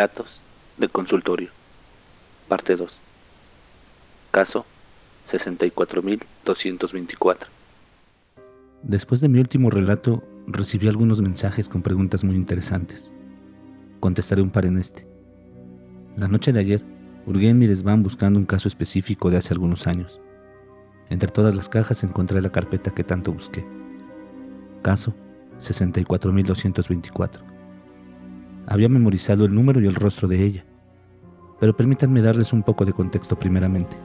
Relatos de consultorio. Parte 2. Caso 64224. Después de mi último relato, recibí algunos mensajes con preguntas muy interesantes. Contestaré un par en este. La noche de ayer, hurgué en mi desván buscando un caso específico de hace algunos años. Entre todas las cajas encontré la carpeta que tanto busqué. Caso 64224. Había memorizado el número y el rostro de ella, pero permítanme darles un poco de contexto primeramente.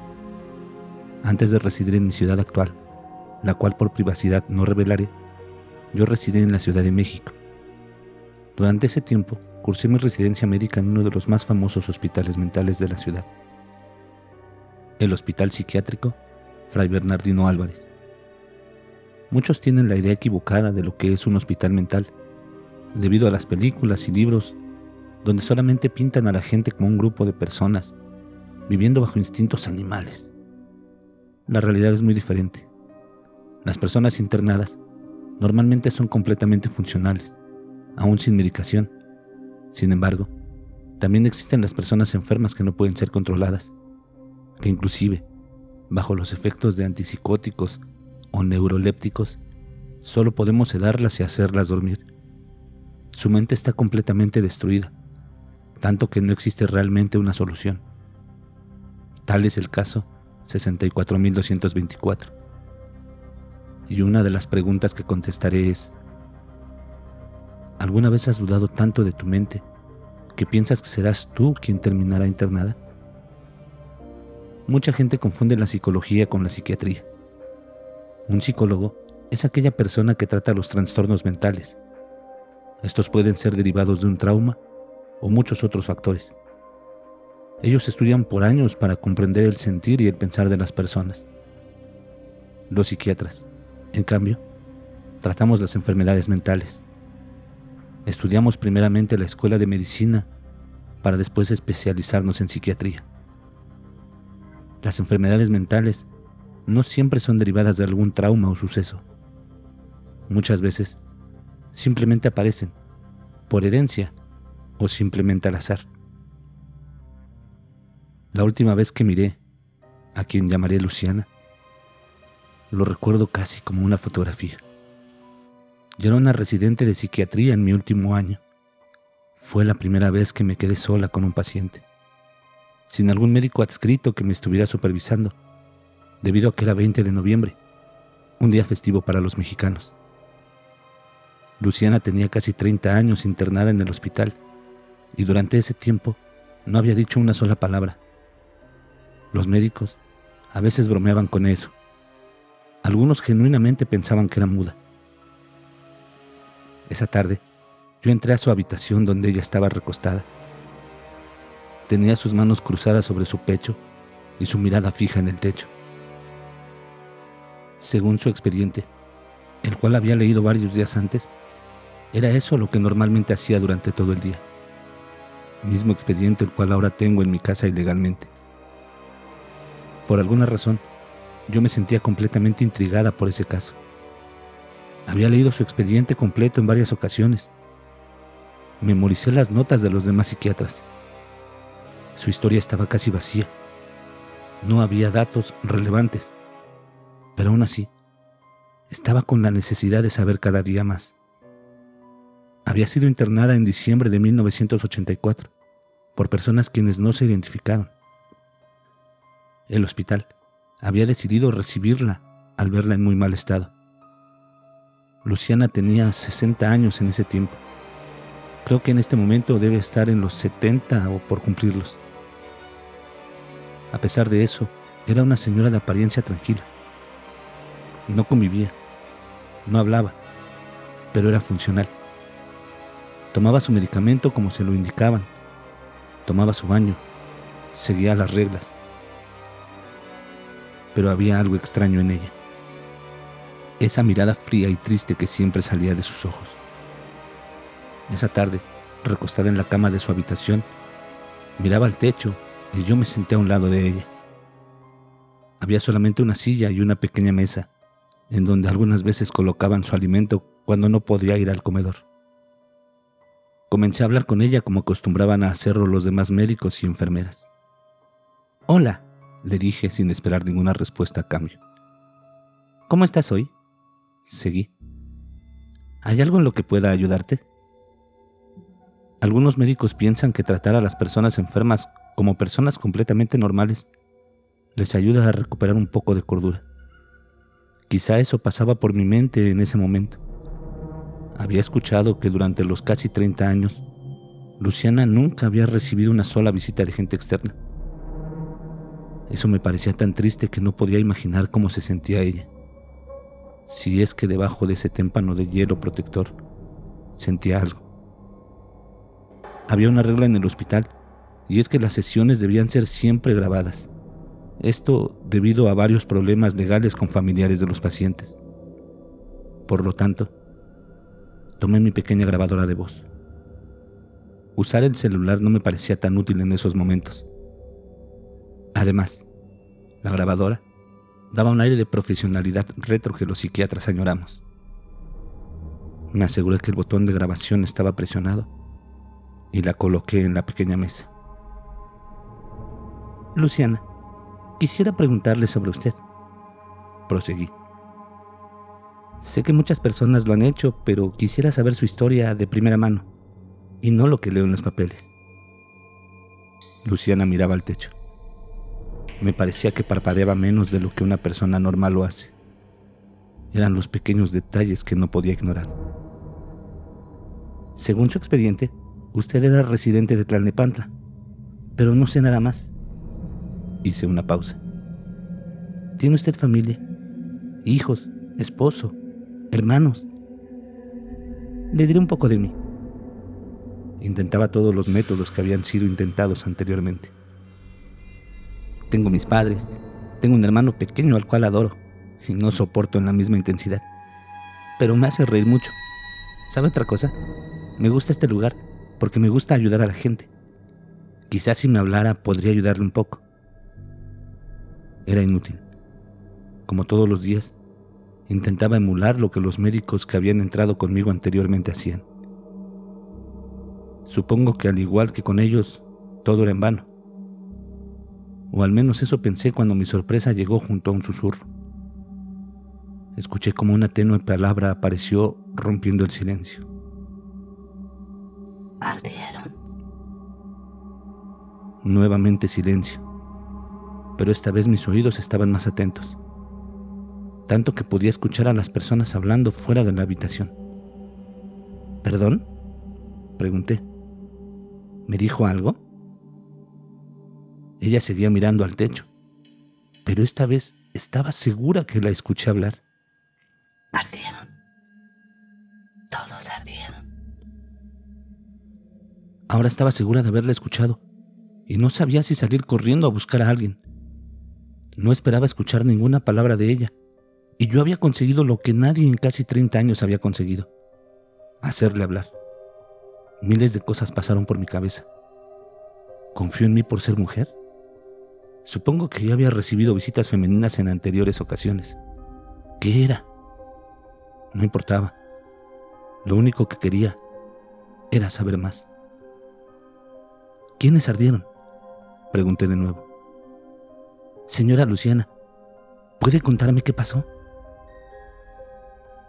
Antes de residir en mi ciudad actual, la cual por privacidad no revelaré, yo residí en la Ciudad de México. Durante ese tiempo, cursé mi residencia médica en uno de los más famosos hospitales mentales de la ciudad, el Hospital Psiquiátrico Fray Bernardino Álvarez. Muchos tienen la idea equivocada de lo que es un hospital mental, debido a las películas y libros donde solamente pintan a la gente como un grupo de personas viviendo bajo instintos animales. La realidad es muy diferente. Las personas internadas normalmente son completamente funcionales, aún sin medicación. Sin embargo, también existen las personas enfermas que no pueden ser controladas, que inclusive, bajo los efectos de antipsicóticos o neurolépticos, solo podemos sedarlas y hacerlas dormir. Su mente está completamente destruida, tanto que no existe realmente una solución. Tal es el caso 64224. Y una de las preguntas que contestaré es, ¿alguna vez has dudado tanto de tu mente que piensas que serás tú quien terminará internada? Mucha gente confunde la psicología con la psiquiatría. Un psicólogo es aquella persona que trata los trastornos mentales. Estos pueden ser derivados de un trauma o muchos otros factores. Ellos estudian por años para comprender el sentir y el pensar de las personas. Los psiquiatras, en cambio, tratamos las enfermedades mentales. Estudiamos primeramente la escuela de medicina para después especializarnos en psiquiatría. Las enfermedades mentales no siempre son derivadas de algún trauma o suceso. Muchas veces simplemente aparecen, por herencia o simplemente al azar. La última vez que miré a quien llamaré Luciana, lo recuerdo casi como una fotografía. Yo era una residente de psiquiatría en mi último año. Fue la primera vez que me quedé sola con un paciente, sin algún médico adscrito que me estuviera supervisando debido a que era 20 de noviembre, un día festivo para los mexicanos. Luciana tenía casi 30 años internada en el hospital y durante ese tiempo no había dicho una sola palabra. Los médicos a veces bromeaban con eso. Algunos genuinamente pensaban que era muda. Esa tarde, yo entré a su habitación donde ella estaba recostada. Tenía sus manos cruzadas sobre su pecho y su mirada fija en el techo según su expediente, el cual había leído varios días antes, era eso lo que normalmente hacía durante todo el día. Mismo expediente el cual ahora tengo en mi casa ilegalmente. Por alguna razón, yo me sentía completamente intrigada por ese caso. Había leído su expediente completo en varias ocasiones. Memoricé las notas de los demás psiquiatras. Su historia estaba casi vacía. No había datos relevantes pero aún así, estaba con la necesidad de saber cada día más. Había sido internada en diciembre de 1984 por personas quienes no se identificaron. El hospital había decidido recibirla al verla en muy mal estado. Luciana tenía 60 años en ese tiempo. Creo que en este momento debe estar en los 70 o por cumplirlos. A pesar de eso, era una señora de apariencia tranquila. No convivía, no hablaba, pero era funcional. Tomaba su medicamento como se lo indicaban, tomaba su baño, seguía las reglas. Pero había algo extraño en ella. Esa mirada fría y triste que siempre salía de sus ojos. Esa tarde, recostada en la cama de su habitación, miraba al techo y yo me senté a un lado de ella. Había solamente una silla y una pequeña mesa en donde algunas veces colocaban su alimento cuando no podía ir al comedor. Comencé a hablar con ella como acostumbraban a hacerlo los demás médicos y enfermeras. Hola, le dije sin esperar ninguna respuesta a cambio. ¿Cómo estás hoy? Seguí. ¿Hay algo en lo que pueda ayudarte? Algunos médicos piensan que tratar a las personas enfermas como personas completamente normales les ayuda a recuperar un poco de cordura. Quizá eso pasaba por mi mente en ese momento. Había escuchado que durante los casi 30 años, Luciana nunca había recibido una sola visita de gente externa. Eso me parecía tan triste que no podía imaginar cómo se sentía ella. Si es que debajo de ese témpano de hielo protector sentía algo. Había una regla en el hospital y es que las sesiones debían ser siempre grabadas. Esto debido a varios problemas legales con familiares de los pacientes. Por lo tanto, tomé mi pequeña grabadora de voz. Usar el celular no me parecía tan útil en esos momentos. Además, la grabadora daba un aire de profesionalidad retro que los psiquiatras añoramos. Me aseguré que el botón de grabación estaba presionado y la coloqué en la pequeña mesa. Luciana, quisiera preguntarle sobre usted. Proseguí. Sé que muchas personas lo han hecho, pero quisiera saber su historia de primera mano y no lo que leo en los papeles. Luciana miraba al techo. Me parecía que parpadeaba menos de lo que una persona normal lo hace. Eran los pequeños detalles que no podía ignorar. Según su expediente, usted era residente de Tlalnepantla, pero no sé nada más. Hice una pausa. ¿Tiene usted familia? ¿Hijos? ¿Esposo? ¿Hermanos? Le diré un poco de mí. Intentaba todos los métodos que habían sido intentados anteriormente. Tengo mis padres, tengo un hermano pequeño al cual adoro y no soporto en la misma intensidad. Pero me hace reír mucho. ¿Sabe otra cosa? Me gusta este lugar porque me gusta ayudar a la gente. Quizás si me hablara podría ayudarle un poco. Era inútil. Como todos los días, intentaba emular lo que los médicos que habían entrado conmigo anteriormente hacían. Supongo que al igual que con ellos, todo era en vano o al menos eso pensé cuando mi sorpresa llegó junto a un susurro. Escuché como una tenue palabra apareció rompiendo el silencio. Ardieron. Nuevamente silencio, pero esta vez mis oídos estaban más atentos, tanto que podía escuchar a las personas hablando fuera de la habitación. ¿Perdón? Pregunté. ¿Me dijo algo? Ella seguía mirando al techo, pero esta vez estaba segura que la escuché hablar. Ardieron. Todos ardieron. Ahora estaba segura de haberla escuchado y no sabía si salir corriendo a buscar a alguien. No esperaba escuchar ninguna palabra de ella, y yo había conseguido lo que nadie en casi 30 años había conseguido, hacerle hablar. Miles de cosas pasaron por mi cabeza. ¿Confió en mí por ser mujer? Supongo que ya había recibido visitas femeninas en anteriores ocasiones. ¿Qué era? No importaba. Lo único que quería era saber más. ¿Quiénes ardieron? Pregunté de nuevo. Señora Luciana, ¿puede contarme qué pasó?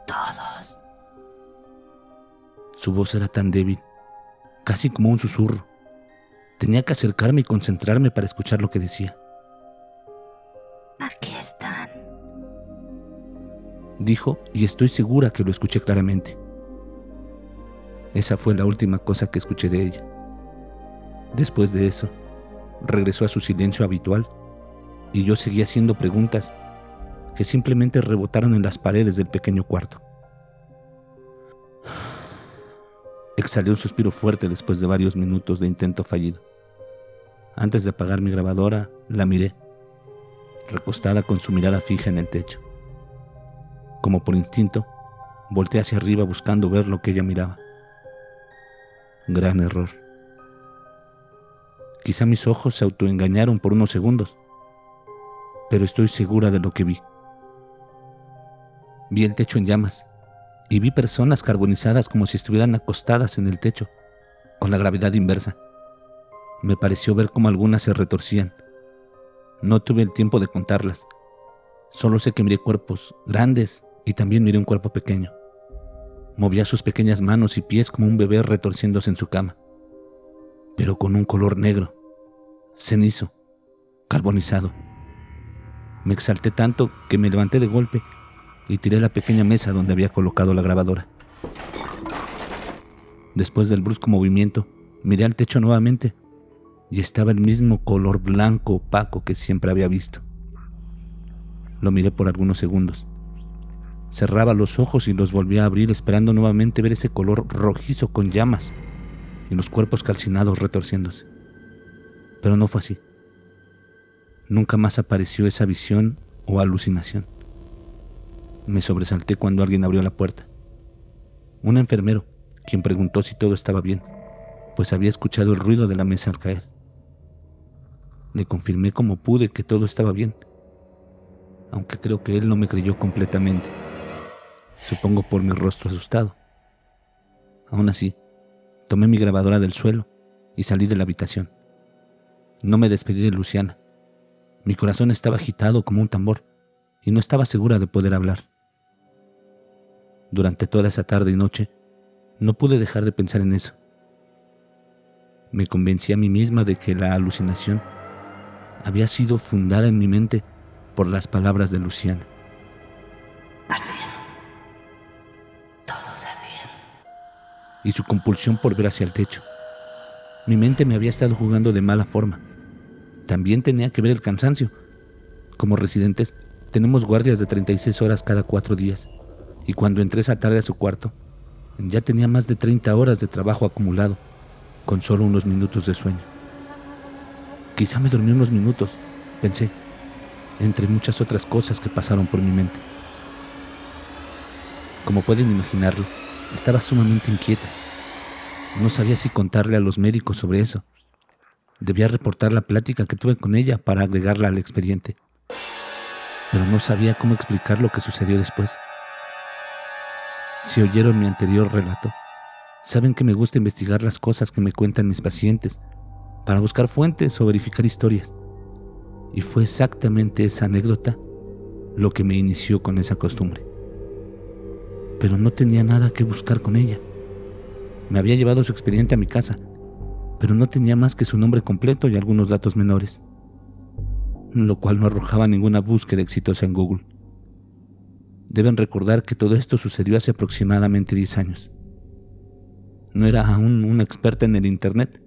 Todos. Su voz era tan débil, casi como un susurro. Tenía que acercarme y concentrarme para escuchar lo que decía. Aquí están. Dijo, y estoy segura que lo escuché claramente. Esa fue la última cosa que escuché de ella. Después de eso, regresó a su silencio habitual y yo seguía haciendo preguntas que simplemente rebotaron en las paredes del pequeño cuarto. Exhalé un suspiro fuerte después de varios minutos de intento fallido. Antes de apagar mi grabadora, la miré recostada con su mirada fija en el techo. Como por instinto, volteé hacia arriba buscando ver lo que ella miraba. Gran error. Quizá mis ojos se autoengañaron por unos segundos, pero estoy segura de lo que vi. Vi el techo en llamas y vi personas carbonizadas como si estuvieran acostadas en el techo, con la gravedad inversa. Me pareció ver cómo algunas se retorcían. No tuve el tiempo de contarlas. Solo sé que miré cuerpos grandes y también miré un cuerpo pequeño. Movía sus pequeñas manos y pies como un bebé retorciéndose en su cama, pero con un color negro, cenizo, carbonizado. Me exalté tanto que me levanté de golpe y tiré la pequeña mesa donde había colocado la grabadora. Después del brusco movimiento, miré al techo nuevamente y estaba el mismo color blanco opaco que siempre había visto. Lo miré por algunos segundos. Cerraba los ojos y los volvía a abrir esperando nuevamente ver ese color rojizo con llamas y los cuerpos calcinados retorciéndose. Pero no fue así. Nunca más apareció esa visión o alucinación. Me sobresalté cuando alguien abrió la puerta. Un enfermero, quien preguntó si todo estaba bien, pues había escuchado el ruido de la mesa al caer. Le confirmé como pude que todo estaba bien, aunque creo que él no me creyó completamente, supongo por mi rostro asustado. Aún así, tomé mi grabadora del suelo y salí de la habitación. No me despedí de Luciana. Mi corazón estaba agitado como un tambor y no estaba segura de poder hablar. Durante toda esa tarde y noche, no pude dejar de pensar en eso. Me convencí a mí misma de que la alucinación había sido fundada en mi mente por las palabras de Luciana. Ardieron. Todos ardieron. Y su compulsión por ver hacia el techo. Mi mente me había estado jugando de mala forma. También tenía que ver el cansancio. Como residentes, tenemos guardias de 36 horas cada cuatro días. Y cuando entré esa tarde a su cuarto, ya tenía más de 30 horas de trabajo acumulado, con solo unos minutos de sueño. Quizá me dormí unos minutos, pensé, entre muchas otras cosas que pasaron por mi mente. Como pueden imaginarlo, estaba sumamente inquieta. No sabía si contarle a los médicos sobre eso. Debía reportar la plática que tuve con ella para agregarla al expediente. Pero no sabía cómo explicar lo que sucedió después. Si oyeron mi anterior relato, saben que me gusta investigar las cosas que me cuentan mis pacientes para buscar fuentes o verificar historias. Y fue exactamente esa anécdota lo que me inició con esa costumbre. Pero no tenía nada que buscar con ella. Me había llevado su expediente a mi casa, pero no tenía más que su nombre completo y algunos datos menores, lo cual no arrojaba ninguna búsqueda exitosa en Google. Deben recordar que todo esto sucedió hace aproximadamente 10 años. No era aún una experta en el Internet,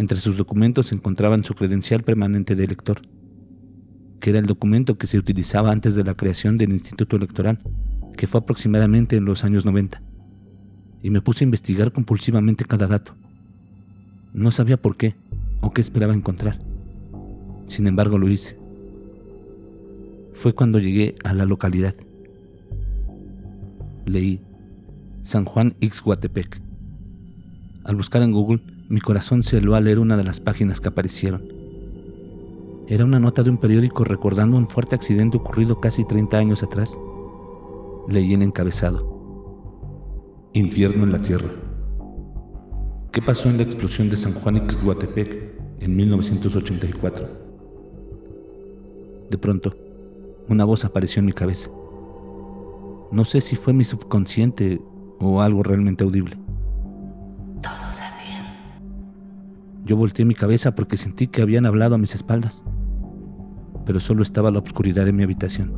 entre sus documentos se encontraban su credencial permanente de elector, que era el documento que se utilizaba antes de la creación del Instituto Electoral, que fue aproximadamente en los años 90. Y me puse a investigar compulsivamente cada dato. No sabía por qué o qué esperaba encontrar. Sin embargo, lo hice. Fue cuando llegué a la localidad. Leí San Juan Ixhuatepec. Al buscar en Google, mi corazón se heló al leer una de las páginas que aparecieron. Era una nota de un periódico recordando un fuerte accidente ocurrido casi 30 años atrás. Leí el encabezado. Infierno en la Tierra. ¿Qué pasó en la explosión de San Juan Ixhuatepec en 1984? De pronto, una voz apareció en mi cabeza. No sé si fue mi subconsciente o algo realmente audible. Yo volteé mi cabeza porque sentí que habían hablado a mis espaldas, pero solo estaba la oscuridad de mi habitación.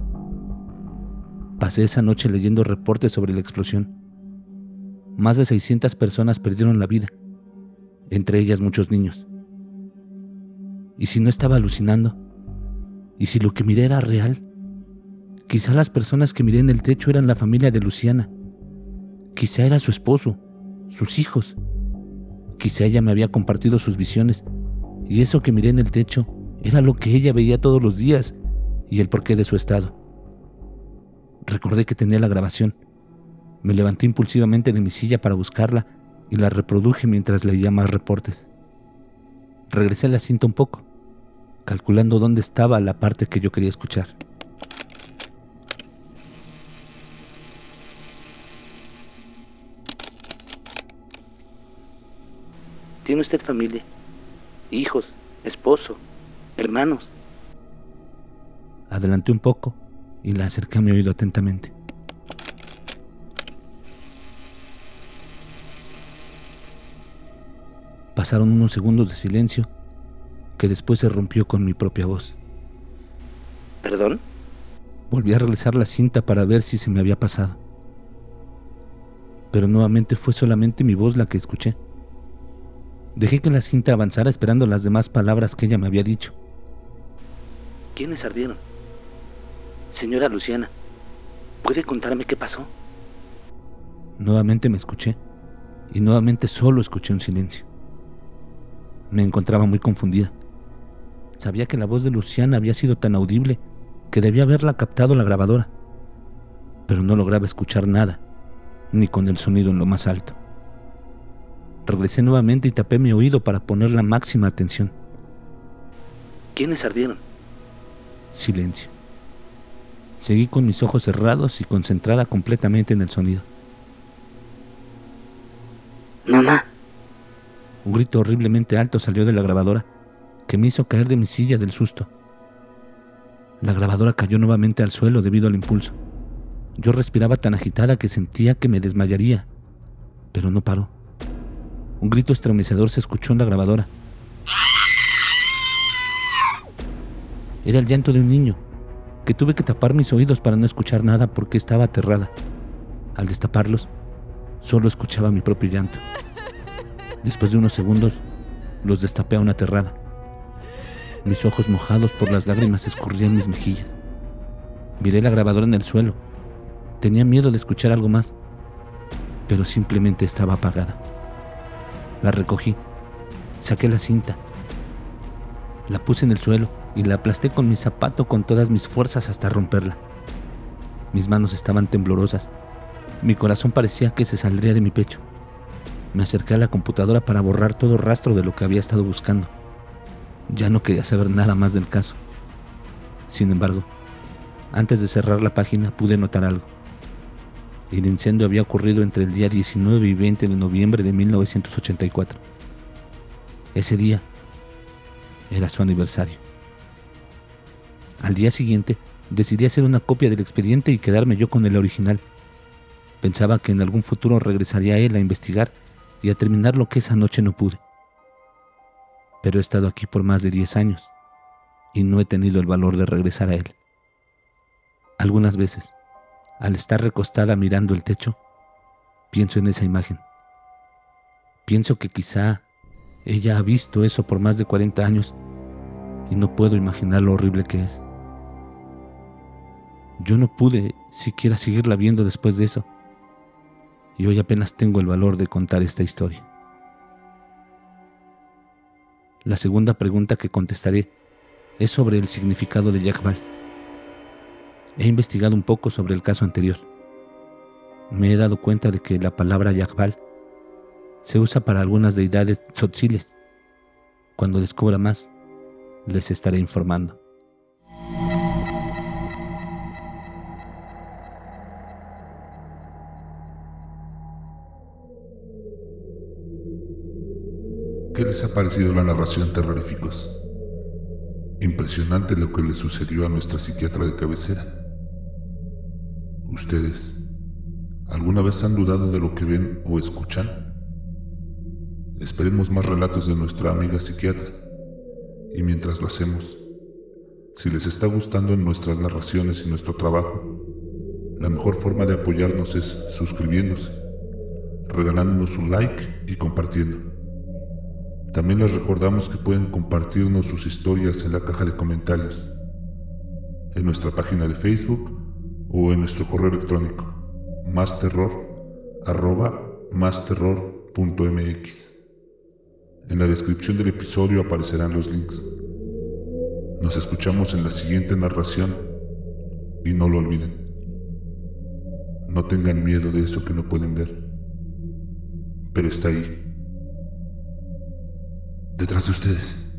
Pasé esa noche leyendo reportes sobre la explosión. Más de 600 personas perdieron la vida, entre ellas muchos niños. ¿Y si no estaba alucinando? ¿Y si lo que miré era real? Quizá las personas que miré en el techo eran la familia de Luciana. Quizá era su esposo, sus hijos, Quizá ella me había compartido sus visiones, y eso que miré en el techo era lo que ella veía todos los días y el porqué de su estado. Recordé que tenía la grabación. Me levanté impulsivamente de mi silla para buscarla y la reproduje mientras leía más reportes. Regresé a la cinta un poco, calculando dónde estaba la parte que yo quería escuchar. ¿Tiene usted familia? Hijos, esposo, hermanos. Adelanté un poco y la acerqué a mi oído atentamente. Pasaron unos segundos de silencio que después se rompió con mi propia voz. ¿Perdón? Volví a regresar la cinta para ver si se me había pasado. Pero nuevamente fue solamente mi voz la que escuché. Dejé que la cinta avanzara esperando las demás palabras que ella me había dicho. ¿Quiénes ardieron? Señora Luciana, ¿puede contarme qué pasó? Nuevamente me escuché y nuevamente solo escuché un silencio. Me encontraba muy confundida. Sabía que la voz de Luciana había sido tan audible que debía haberla captado la grabadora, pero no lograba escuchar nada, ni con el sonido en lo más alto. Regresé nuevamente y tapé mi oído para poner la máxima atención. ¿Quiénes ardieron? Silencio. Seguí con mis ojos cerrados y concentrada completamente en el sonido. Mamá. Un grito horriblemente alto salió de la grabadora, que me hizo caer de mi silla del susto. La grabadora cayó nuevamente al suelo debido al impulso. Yo respiraba tan agitada que sentía que me desmayaría, pero no paró. Un grito estremecedor se escuchó en la grabadora. Era el llanto de un niño, que tuve que tapar mis oídos para no escuchar nada porque estaba aterrada. Al destaparlos, solo escuchaba mi propio llanto. Después de unos segundos, los destapé aún aterrada. Mis ojos mojados por las lágrimas escurrían mis mejillas. Miré la grabadora en el suelo. Tenía miedo de escuchar algo más, pero simplemente estaba apagada. La recogí, saqué la cinta, la puse en el suelo y la aplasté con mi zapato con todas mis fuerzas hasta romperla. Mis manos estaban temblorosas. Mi corazón parecía que se saldría de mi pecho. Me acerqué a la computadora para borrar todo rastro de lo que había estado buscando. Ya no quería saber nada más del caso. Sin embargo, antes de cerrar la página pude notar algo. El incendio había ocurrido entre el día 19 y 20 de noviembre de 1984. Ese día era su aniversario. Al día siguiente, decidí hacer una copia del expediente y quedarme yo con el original. Pensaba que en algún futuro regresaría él a investigar y a terminar lo que esa noche no pude. Pero he estado aquí por más de 10 años y no he tenido el valor de regresar a él. Algunas veces, al estar recostada mirando el techo, pienso en esa imagen. Pienso que quizá ella ha visto eso por más de 40 años y no puedo imaginar lo horrible que es. Yo no pude siquiera seguirla viendo después de eso y hoy apenas tengo el valor de contar esta historia. La segunda pregunta que contestaré es sobre el significado de Yakbal. He investigado un poco sobre el caso anterior. Me he dado cuenta de que la palabra Yakbal se usa para algunas deidades tzotziles. Cuando descubra más, les estaré informando. ¿Qué les ha parecido la narración terroríficos? Impresionante lo que le sucedió a nuestra psiquiatra de cabecera. ¿Ustedes alguna vez han dudado de lo que ven o escuchan? Esperemos más relatos de nuestra amiga psiquiatra. Y mientras lo hacemos, si les está gustando nuestras narraciones y nuestro trabajo, la mejor forma de apoyarnos es suscribiéndose, regalándonos un like y compartiendo. También les recordamos que pueden compartirnos sus historias en la caja de comentarios, en nuestra página de Facebook o en nuestro correo electrónico, masterror.masterror.mx. En la descripción del episodio aparecerán los links. Nos escuchamos en la siguiente narración y no lo olviden. No tengan miedo de eso que no pueden ver, pero está ahí detrás de ustedes.